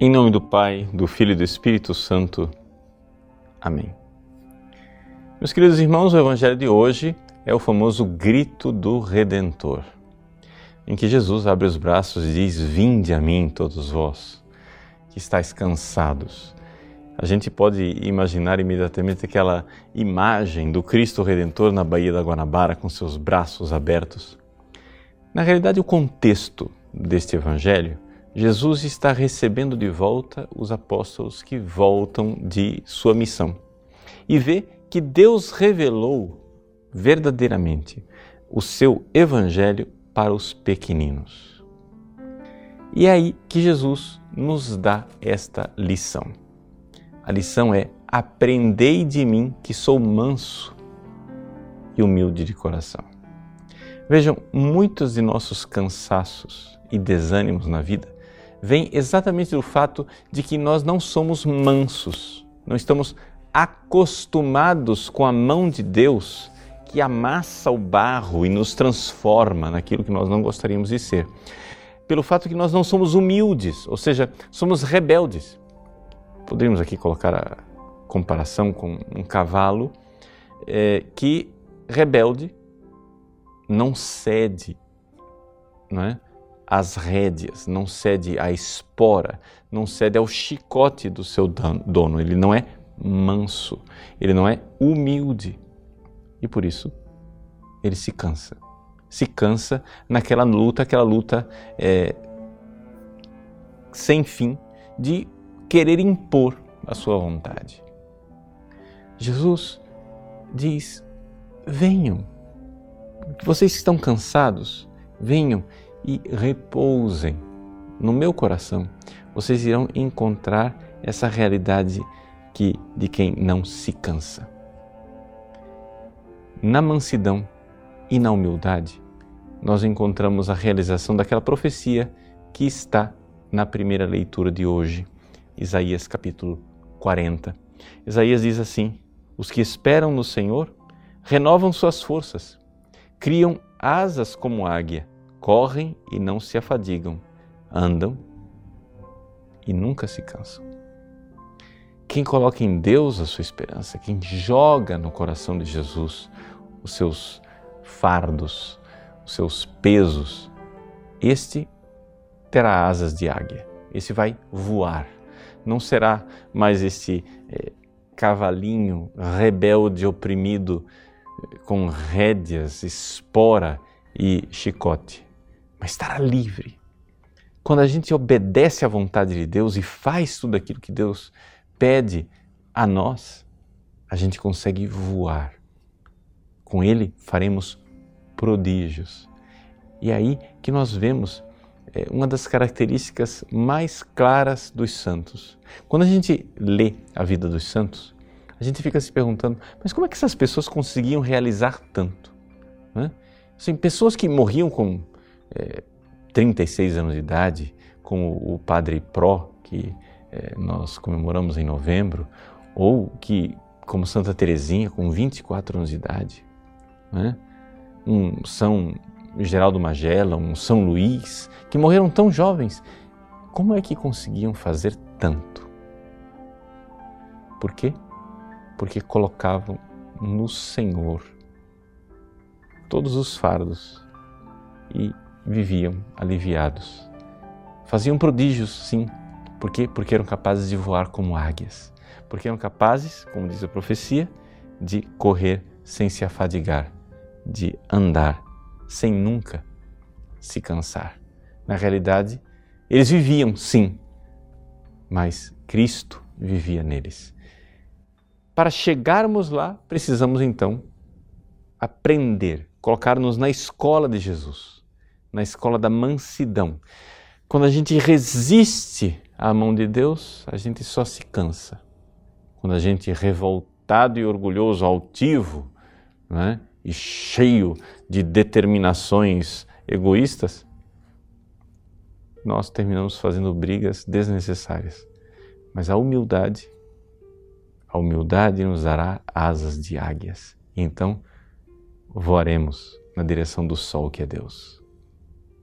Em nome do Pai, do Filho e do Espírito Santo. Amém. Meus queridos irmãos, o Evangelho de hoje é o famoso grito do Redentor, em que Jesus abre os braços e diz: Vinde a mim, todos vós, que estáis cansados. A gente pode imaginar imediatamente aquela imagem do Cristo Redentor na Baía da Guanabara com seus braços abertos. Na realidade, o contexto deste Evangelho Jesus está recebendo de volta os apóstolos que voltam de sua missão e vê que Deus revelou verdadeiramente o seu evangelho para os pequeninos. E é aí que Jesus nos dá esta lição. A lição é: aprendei de mim que sou manso e humilde de coração. Vejam, muitos de nossos cansaços e desânimos na vida vem exatamente do fato de que nós não somos mansos, não estamos acostumados com a mão de Deus que amassa o barro e nos transforma naquilo que nós não gostaríamos de ser. Pelo fato que nós não somos humildes, ou seja, somos rebeldes. Poderíamos aqui colocar a comparação com um cavalo é, que rebelde não cede, não é? Às rédeas, não cede à espora, não cede ao chicote do seu dono. Ele não é manso, ele não é humilde. E por isso ele se cansa. Se cansa naquela luta, aquela luta é, sem fim de querer impor a sua vontade. Jesus diz: venham, vocês estão cansados, venham e repousem no meu coração, vocês irão encontrar essa realidade que de quem não se cansa. Na mansidão e na humildade, nós encontramos a realização daquela profecia que está na primeira leitura de hoje, Isaías capítulo 40. Isaías diz assim: Os que esperam no Senhor renovam suas forças, criam asas como águia correm e não se afadigam, andam e nunca se cansam. Quem coloca em Deus a sua esperança, quem joga no coração de Jesus os seus fardos, os seus pesos, este terá asas de águia, esse vai voar. Não será mais esse é, cavalinho rebelde, oprimido, com rédeas, espora e chicote mas estará livre. Quando a gente obedece à vontade de Deus e faz tudo aquilo que Deus pede a nós, a gente consegue voar. Com Ele faremos prodígios. E aí que nós vemos é, uma das características mais claras dos santos. Quando a gente lê a vida dos santos, a gente fica se perguntando, mas como é que essas pessoas conseguiam realizar tanto? Né? Assim, pessoas que morriam com é, 36 anos de idade, como o Padre Pró, que é, nós comemoramos em novembro, ou que, como Santa Teresinha, com 24 anos de idade, né? um São Geraldo Magela, um São Luís, que morreram tão jovens. Como é que conseguiam fazer tanto? Por quê? Porque colocavam no Senhor todos os fardos e viviam aliviados. Faziam prodígios, sim. Por quê? Porque eram capazes de voar como águias. Porque eram capazes, como diz a profecia, de correr sem se afadigar, de andar sem nunca se cansar. Na realidade, eles viviam, sim, mas Cristo vivia neles. Para chegarmos lá, precisamos então aprender, colocar-nos na escola de Jesus na escola da mansidão. Quando a gente resiste à mão de Deus, a gente só se cansa. Quando a gente é revoltado e orgulhoso, altivo, né, e cheio de determinações egoístas, nós terminamos fazendo brigas desnecessárias. Mas a humildade, a humildade nos dará asas de águias. Então voaremos na direção do sol que é Deus.